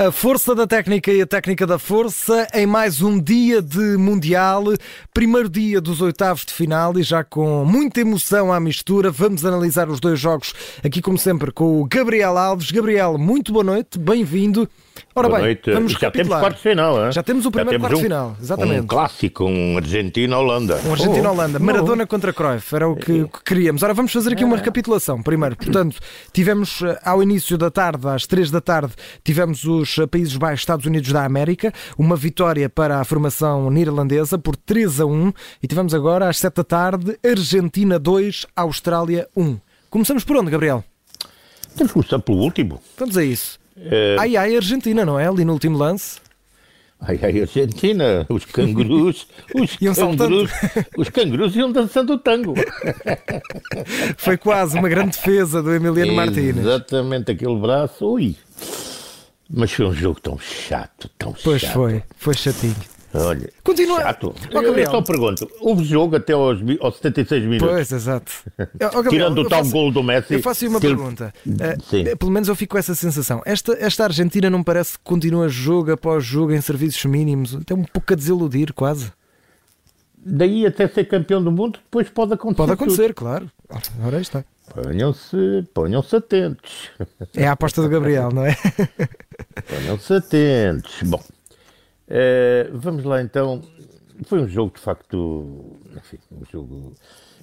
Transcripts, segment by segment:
A força da técnica e a técnica da força em mais um dia de Mundial, primeiro dia dos oitavos de final e já com muita emoção à mistura, vamos analisar os dois jogos aqui, como sempre, com o Gabriel Alves. Gabriel, muito boa noite, bem-vindo. Ora Boa bem, noite. vamos já temos quarto final, hein? Já temos o primeiro quarto um, final, exatamente. Um clássico, um Argentina-Holanda. Um Argentina-Holanda, oh. Maradona oh. contra Cruyff, era o que, que, queríamos. Ora, vamos fazer aqui uma recapitulação. Primeiro, portanto, tivemos eh, ao início da tarde, às três da tarde, tivemos os eh, Países Baixos, Estados Unidos da América, uma vitória para a formação neerlandesa por 3 a 1 e tivemos agora às sete da tarde, Argentina 2, Austrália 1. Começamos por onde, Gabriel? Temos que começar pelo último. Vamos a isso. É... Ai ai Argentina, não é? Ali no último lance. Ai ai Argentina, os cangurus, os iam cangurus, os cangurus iam dançando o tango. Foi quase uma grande defesa do Emiliano Martínez. Exatamente, aquele braço, ui. Mas foi um jogo tão chato, tão pois chato. Pois foi, foi chatinho. Olha, Continua. chato. Oh, eu, eu só pergunto, houve jogo até aos, aos 76 minutos? Pois, exato. Oh, Tirando o tal faço, gol do Messi. Eu faço uma pergunta. Uh, pelo menos eu fico com essa sensação. Esta, esta Argentina não parece que continua jogo após jogo em serviços mínimos? Tem um pouco a desiludir, quase. Daí até ser campeão do mundo, depois pode acontecer. Pode acontecer, tudo. claro. Ora está. Ponham-se ponham atentos. É a aposta do Gabriel, não é? Ponham-se atentos. Bom, uh, vamos lá então foi um jogo, de facto, enfim, um jogo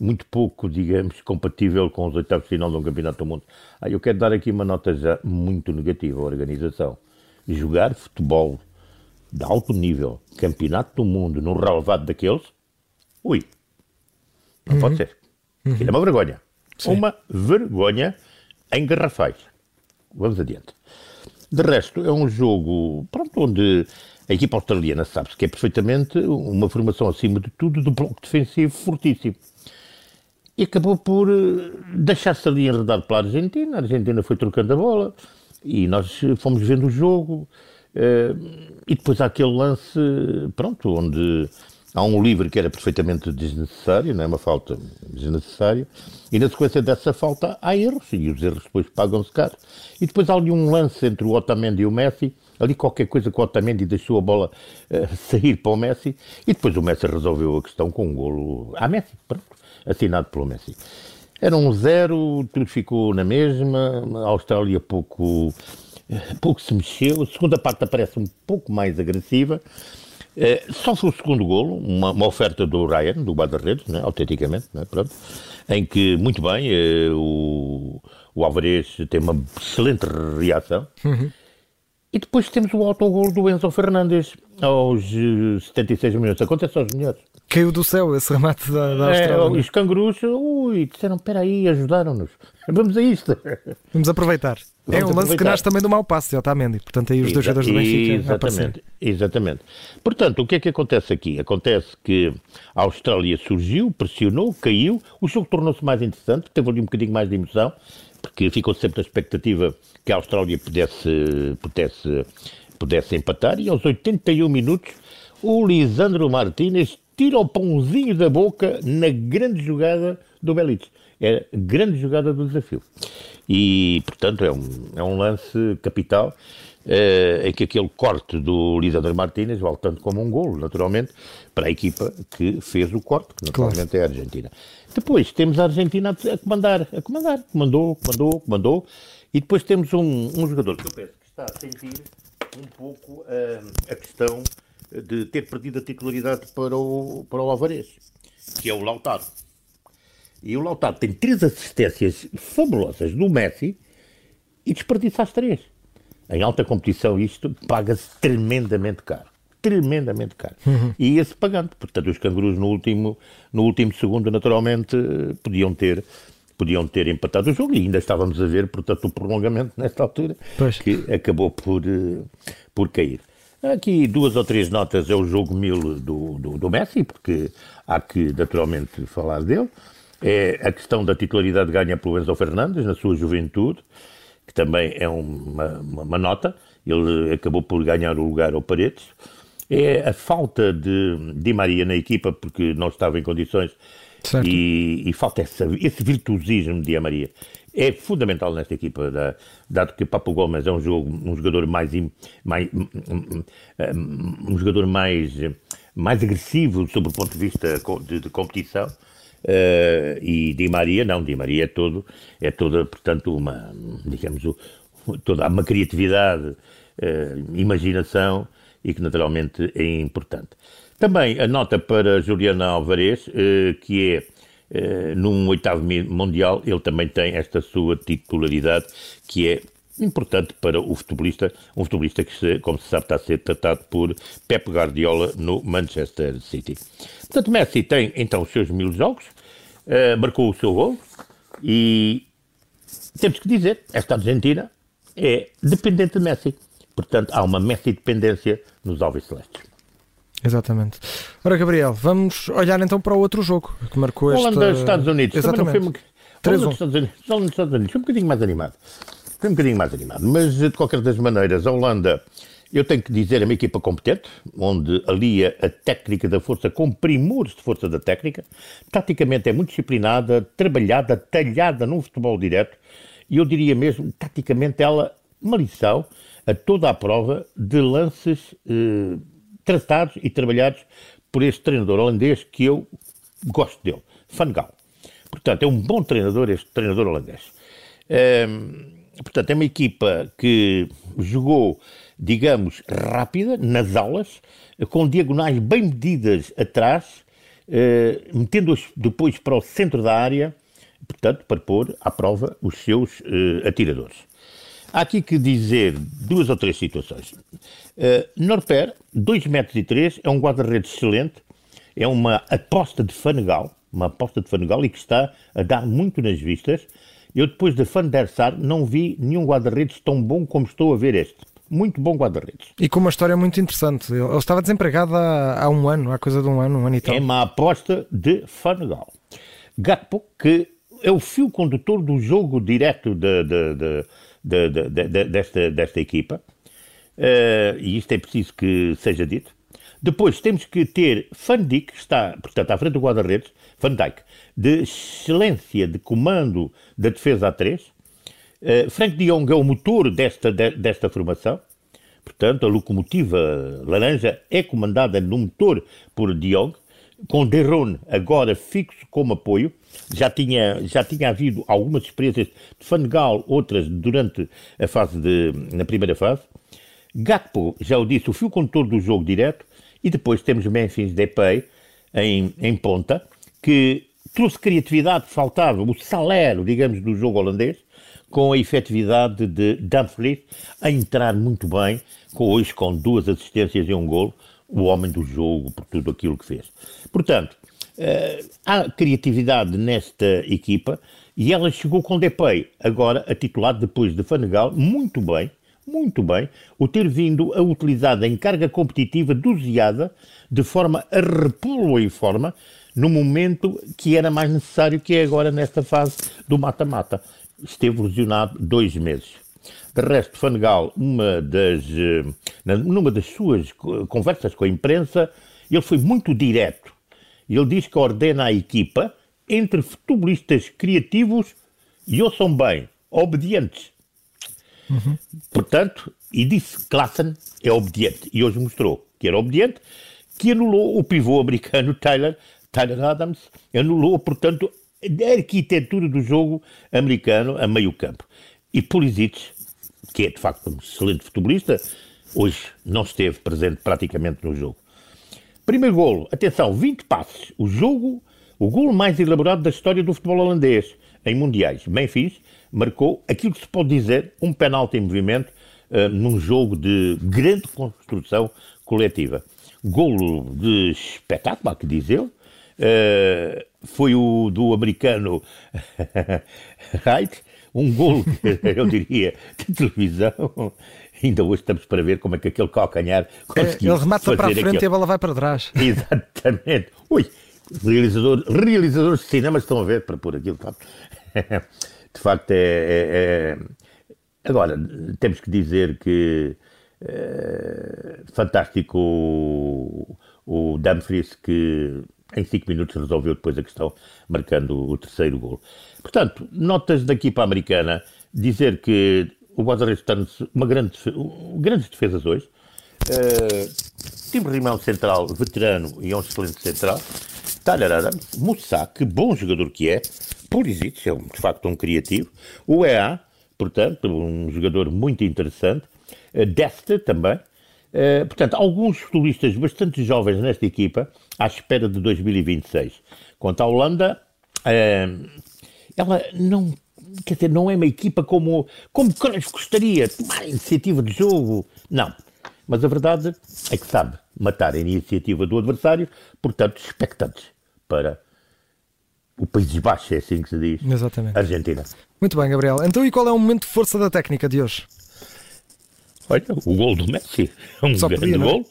muito pouco, digamos, compatível com os oitavos de final de um campeonato do mundo. Ah, eu quero dar aqui uma nota já muito negativa à organização. Jogar futebol de alto nível, campeonato do mundo, num relevado daqueles, ui, não uhum. pode ser. Uhum. é uma vergonha. Sim. Uma vergonha em garrafais. Vamos adiante. De resto, é um jogo, pronto, onde a equipa australiana sabe-se que é perfeitamente uma formação, acima de tudo, do bloco defensivo fortíssimo. E acabou por eh, deixar-se ali enredado pela Argentina. A Argentina foi trocando a bola e nós fomos vendo o jogo. Eh, e depois há aquele lance, pronto, onde há um livre que era perfeitamente desnecessário, não é? Uma falta desnecessária, e na sequência dessa falta há erros, e os erros depois pagam-se caro. E depois há ali um lance entre o Otamendi e o Messi, ali qualquer coisa com o Otamendi deixou a bola uh, sair para o Messi. E depois o Messi resolveu a questão com um golo a Messi, pronto, assinado pelo Messi. Era um zero, tudo ficou na mesma, a Austrália pouco, eh, pouco se mexeu, a segunda parte aparece um pouco mais agressiva, eh, só foi o segundo golo, uma, uma, oferta do Ryan, do guarda-redes, né, autenticamente, né, pronto, em que, muito bem, eh, o, o Alvarez tem uma excelente reação, uhum. E depois temos o autogol do Enzo Fernandes aos 76 eh, minutos. Acontece aos melhores. Caiu do céu esse remate da, da é, Austrália. É, os cangurus, ui, disseram, espera aí, ajudaram-nos. Vamos a isto. Vamos aproveitar. É um lance aproveitar. que nasce também do mau passe de Otamendi. Portanto, aí os dois jogadores do Benfica Exatamente, exatamente. Portanto, o que é que acontece aqui? Acontece que a Austrália surgiu, pressionou, caiu, o jogo tornou-se mais interessante, teve ali um bocadinho mais de emoção, porque ficou sempre a expectativa que a Austrália pudesse, pudesse, pudesse empatar, e aos 81 minutos o Lisandro Martínez tira o pãozinho da boca na grande jogada do Belites. É a grande jogada do desafio. E, portanto, é um, é um lance capital eh, em que aquele corte do Lisandro Martínez vale tanto como um golo, naturalmente, para a equipa que fez o corte, que naturalmente claro. é a Argentina. Depois temos a Argentina a comandar, a comandar, comandou, comandou, comandou, e depois temos um, um jogador que eu penso que está a sentir um pouco uh, a questão de ter perdido a titularidade para o, para o Alvarez, que é o Lautaro. E o Lautaro tem três assistências fabulosas do Messi e desperdiça as três. Em alta competição isto paga-se tremendamente caro. Tremendamente caro. Uhum. E ia-se pagando. Portanto, os cangurus no último, no último segundo, naturalmente, podiam ter podiam ter empatado o jogo e ainda estávamos a ver, portanto, o prolongamento nesta altura, pois. que acabou por, eh, por cair. Aqui duas ou três notas é o jogo mil do, do, do, Messi, porque há que naturalmente falar dele. É a questão da titularidade ganha pelo Enzo Fernandes na sua juventude, que também é uma, uma, nota. Ele acabou por ganhar o lugar ao Paredes. É a falta de Di Maria na equipa, porque não estava em condições. E, e falta essa, esse virtuosismo de Di Maria. é fundamental nesta equipa, da, dado que Papo Gomes é um, jogo, um jogador mais, mais um, jogador mais, mais agressivo sob o ponto de vista de, de competição. Uh, e Di Maria, não, Di Maria é todo, é toda, portanto, uma, digamos, toda uma criatividade, uh, imaginação e que naturalmente é importante. Também a nota para Juliana Alvarez, uh, que é num oitavo mundial, ele também tem esta sua titularidade que é importante para o futebolista, um futebolista que, como se sabe, está a ser tratado por Pep Guardiola no Manchester City. Portanto, Messi tem então os seus mil jogos, uh, marcou o seu gol e temos que dizer, esta Argentina é dependente de Messi. Portanto, há uma Messi-dependência nos Alves Celestes. Exatamente. Ora, Gabriel, vamos olhar então para o outro jogo que marcou este... Holanda, Estados Unidos. Exatamente. Holanda, Estados Unidos. Holanda, Estados Unidos. Um bocadinho mais animado. Foi um bocadinho mais animado. Mas, de qualquer das maneiras, a Holanda, eu tenho que dizer, é uma equipa competente, onde alia a técnica da força com primores de força da técnica. Taticamente é muito disciplinada, trabalhada, talhada num futebol direto. E eu diria mesmo, taticamente, ela, uma lição a toda a prova de lances... Eh, tratados e trabalhados por este treinador holandês que eu gosto dele, Van Gaal. Portanto, é um bom treinador este treinador holandês. Um, portanto, é uma equipa que jogou, digamos, rápida nas aulas, com diagonais bem medidas atrás, uh, metendo-as depois para o centro da área, portanto, para pôr à prova os seus uh, atiradores. Há aqui que dizer duas ou três situações. Uh, Norper, 2 metros e 3, é um guarda-redes excelente, é uma aposta de Fanegal, uma aposta de Fanegal e que está a dar muito nas vistas. Eu depois de Van der Sar não vi nenhum guarda-redes tão bom como estou a ver este. Muito bom guarda-redes. E com uma história muito interessante. Ele estava desempregado há, há, um ano, há coisa de um ano, um ano e tal. É uma aposta de Fanegal. Gatpo, que é o fio condutor do jogo direto de, de, de, desta, desta equipa, uh, e isto é preciso que seja dito. Depois temos que ter Van Dijk, que está, portanto, à frente do guarda-redes, Van Dijk, de excelência de comando da defesa a 3. Uh, eh, Frank de Jong é o motor desta, desta formação. Portanto, a locomotiva laranja é comandada no motor por De Jong com Derron agora fixo como apoio, já tinha, já tinha havido algumas experiências de Fangal, outras durante a fase de, na primeira fase. Gakpo, já o disse, o fio condutor do jogo direto, e depois temos Memphis Depay em, em ponta, que trouxe criatividade faltava, o salero, digamos, do jogo holandês, com a efetividade de Dumfries a entrar muito bem, com, hoje com duas assistências e um golo, o homem do jogo por tudo aquilo que fez. Portanto, uh, há criatividade nesta equipa e ela chegou com Depay, agora a titular depois de Fanegal, muito bem, muito bem, o ter vindo a utilizar em carga competitiva doseada, de forma a repô-lo em forma, no momento que era mais necessário, que é agora nesta fase do mata-mata. Esteve lesionado dois meses. De resto, Fanegal, uma das, eh, numa das suas conversas com a imprensa, ele foi muito direto. Ele diz que ordena a equipa entre futebolistas criativos e ouçam bem, obedientes. Uhum. Portanto, e disse Klassen é obediente. E hoje mostrou que era obediente, que anulou o pivô americano Tyler, Tyler Adams, anulou, portanto, a arquitetura do jogo americano a meio campo. E Pulisic que é de facto um excelente futebolista, hoje não esteve presente praticamente no jogo. Primeiro golo, atenção, 20 passes. O jogo, o golo mais elaborado da história do futebol holandês em mundiais. Memphis marcou aquilo que se pode dizer um penalti em movimento uh, num jogo de grande construção coletiva. Golo de espetáculo, há que dizer. Uh, foi o do americano Wright, um golo, eu diria, de televisão. Ainda hoje estamos para ver como é que aquele calcanhar conseguiu. Ele remata para a frente aquilo. e a bola vai para trás. Exatamente. Ui, realizador, realizadores de cinema estão a ver para pôr aquilo. De facto, é, é, é, Agora, temos que dizer que é, fantástico o, o Dumfries que em 5 minutos resolveu depois a questão, marcando o terceiro gol. Portanto, notas da equipa americana, dizer que o Guadarrete está uma grande, grandes defesas hoje. Uh, Tim Rimão central, veterano e um excelente central. Talarara, Moussa, que bom jogador que é. Pulisic, é de facto um criativo. O EA, portanto, um jogador muito interessante. Uh, Deste também. Uh, portanto, alguns futbolistas bastante jovens nesta equipa, à espera de 2026. Quanto à Holanda, uh, ela não, quer dizer, não é uma equipa como, como Cruyff gostaria, tomar iniciativa de jogo. Não. Mas a verdade é que sabe matar a iniciativa do adversário, portanto, expectantes para o Países Baixos, é assim que se diz. Exatamente. Argentina. Muito bem, Gabriel. Então, e qual é o momento de força da técnica de hoje? Olha, o gol do Messi. Um Só grande podia, não? É? gol.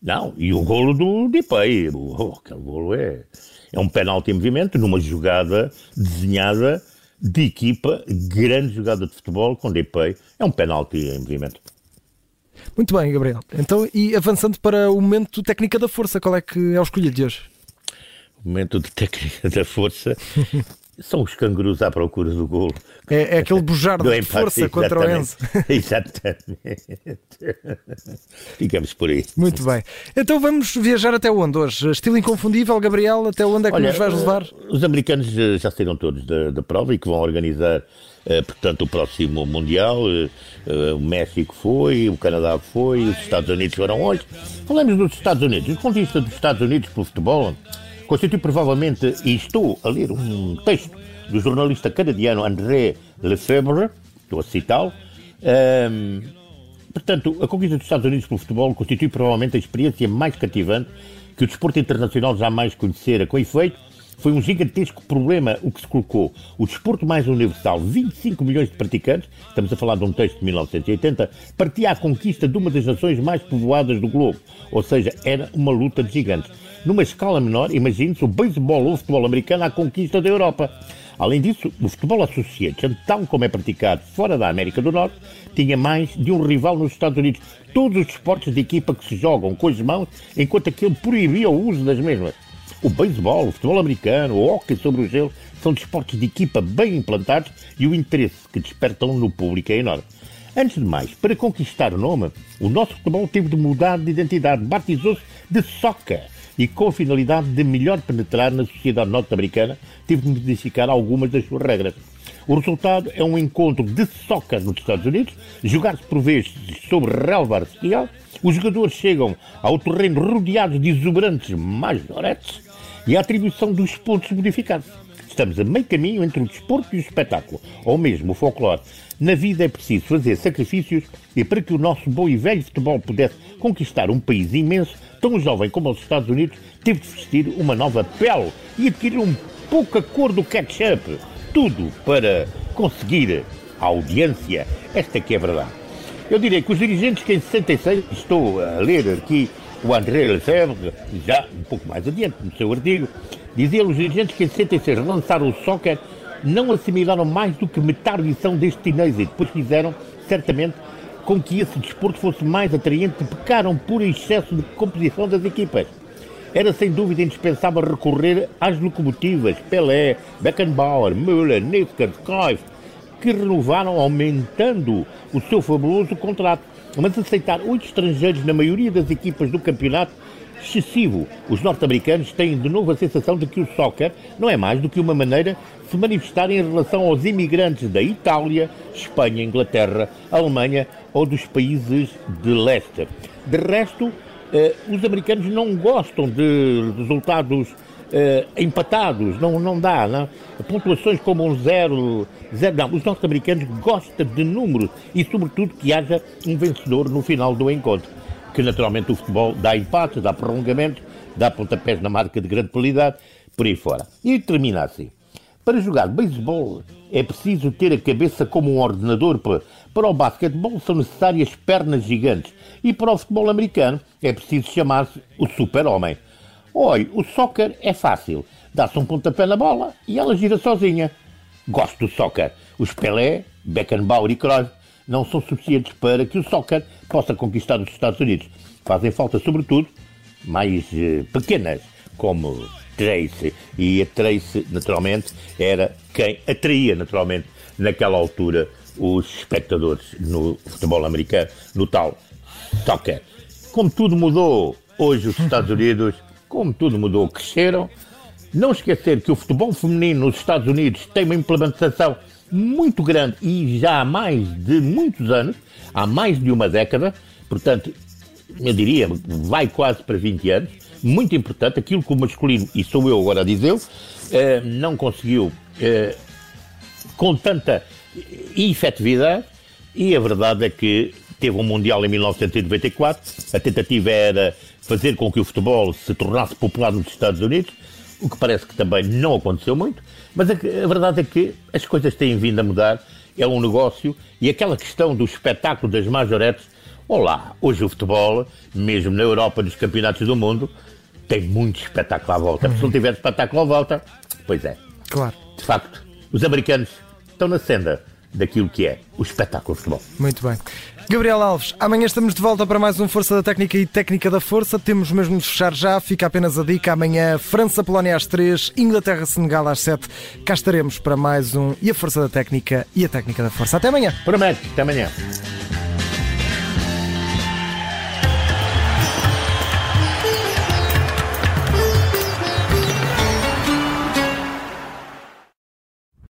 Não, e o golo do Depay. Oh, aquele golo é, é um penalti em movimento numa jogada desenhada de equipa, grande jogada de futebol com Depay. É um penalti em movimento. Muito bem, Gabriel. Então, e avançando para o momento técnica da força, qual é que é o escolhido de hoje? O momento de técnica da força são os cangurus à procura do golo. É, é aquele bujar de força contra o Enzo. Exatamente. Ficamos por aí. Muito bem. Então vamos viajar até onde hoje? Estilo inconfundível, Gabriel, até onde é que Olha, nos vais levar? Os americanos já saíram todos da, da prova e que vão organizar Uh, portanto, o próximo Mundial, o México foi, o Canadá foi, os Estados Unidos foram hoje. Falamos dos Estados Unidos. O conquista dos Estados Unidos pelo futebol constitui provavelmente, e estou a ler um texto do jornalista canadiano André Lefebvre, estou a citá-lo, um, portanto, a conquista dos Estados Unidos pelo futebol constitui provavelmente a experiência mais cativante que o desporto internacional jamais conhecera, com efeito, foi um gigantesco problema o que se colocou. O desporto mais universal, 25 milhões de praticantes, estamos a falar de um texto de 1980, partia à conquista de uma das nações mais povoadas do globo. Ou seja, era uma luta de gigantes. Numa escala menor, imagine-se o beisebol ou o futebol americano à conquista da Europa. Além disso, o futebol associado, tal como é praticado fora da América do Norte, tinha mais de um rival nos Estados Unidos. Todos os esportes de equipa que se jogam com as mãos, enquanto aquele proibia o uso das mesmas. O beisebol, o futebol americano, o hóquei sobre o gelo são desportos de equipa bem implantados e o interesse que despertam no público é enorme. Antes de mais, para conquistar o nome, o nosso futebol teve de mudar de identidade, batizou-se de soccer e com a finalidade de melhor penetrar na sociedade norte-americana, teve de modificar algumas das suas regras. O resultado é um encontro de soccer nos Estados Unidos, jogar-se por vezes sobre relva artificial, os jogadores chegam ao terreno rodeados de exuberantes majoretes e a atribuição dos pontos modificados. Estamos a meio caminho entre o desporto e o espetáculo, ou mesmo o folclore. Na vida é preciso fazer sacrifícios e para que o nosso bom e velho futebol pudesse conquistar um país imenso, tão jovem como os Estados Unidos, teve de vestir uma nova pele e adquirir um pouco a cor do ketchup. Tudo para conseguir a audiência. Esta que é a verdade. Eu diria que os dirigentes que em 66, estou a ler aqui o André Lefebvre, já um pouco mais adiante no seu artigo, dizia os dirigentes que em 66 lançaram o soccer não assimilaram mais do que metade edição deste êxito, pois fizeram, certamente, com que esse desporto fosse mais atraente pecaram por excesso de composição das equipas. Era sem dúvida indispensável recorrer às locomotivas Pelé, Beckenbauer, Müller, Nisker, Cruyff, que renovaram aumentando o seu fabuloso contrato mas aceitar oito estrangeiros na maioria das equipas do campeonato excessivo. Os norte-americanos têm de novo a sensação de que o soccer não é mais do que uma maneira de se manifestar em relação aos imigrantes da Itália, Espanha, Inglaterra, Alemanha ou dos países de leste. De resto, eh, os americanos não gostam de resultados uh, empatados, não, não dá. Não? Pontuações como um zero, zero, não. Os norte-americanos gostam de números e, sobretudo, que haja um vencedor no final do encontro. Que naturalmente o futebol dá empates, dá prolongamentos, dá pontapés na marca de grande qualidade, por aí fora. E termina assim. Para jogar beisebol é preciso ter a cabeça como um ordenador. Para o basquetebol são necessárias pernas gigantes. E para o futebol americano é preciso chamar-se o super-homem. Olha, o soccer é fácil. Dá-se um pontapé na bola e ela gira sozinha. Gosto do soccer. Os Pelé, Beckenbauer e Cruyff não são suficientes para que o soccer possa conquistar os Estados Unidos. Fazem falta, sobretudo, mais eh, pequenas, como Tracy. E a Tracy, naturalmente, era quem atraía, naturalmente, naquela altura, os espectadores no futebol americano, no tal soccer. Como tudo mudou, hoje os Estados Unidos, como tudo mudou, cresceram. Não esquecer que o futebol feminino nos Estados Unidos tem uma implementação muito grande e já há mais de muitos anos, há mais de uma década, portanto, eu diria, vai quase para 20 anos, muito importante, aquilo que o masculino, e sou eu agora a dizer, eh, não conseguiu eh, com tanta efetividade, e a verdade é que teve um Mundial em 1994, a tentativa era fazer com que o futebol se tornasse popular nos Estados Unidos, o que parece que também não aconteceu muito, mas a, a verdade é que as coisas têm vindo a mudar, é um negócio, e aquela questão do espetáculo das majoretes, olá, hoje o futebol, mesmo na Europa, nos campeonatos do mundo, tem muito espetáculo à volta. Uhum. Se não tiver espetáculo à volta, pois é. Claro. De facto, os americanos estão na senda daquilo que é o espetáculo de futebol. Muito bem. Gabriel Alves, amanhã estamos de volta para mais um Força da Técnica e Técnica da Força. Temos mesmo de fechar já, fica apenas a dica. Amanhã, França-Polónia às 3, Inglaterra-Senegal às 7. Cá estaremos para mais um E a Força da Técnica e a Técnica da Força. Até amanhã. Prometo, até amanhã.